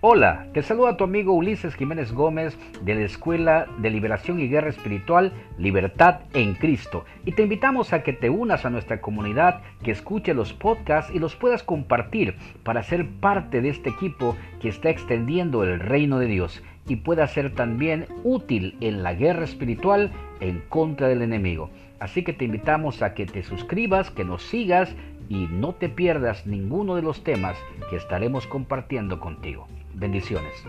Hola, te saluda tu amigo Ulises Jiménez Gómez de la Escuela de Liberación y Guerra Espiritual Libertad en Cristo y te invitamos a que te unas a nuestra comunidad, que escuche los podcasts y los puedas compartir para ser parte de este equipo que está extendiendo el reino de Dios y pueda ser también útil en la guerra espiritual en contra del enemigo. Así que te invitamos a que te suscribas, que nos sigas y no te pierdas ninguno de los temas que estaremos compartiendo contigo. Bendiciones.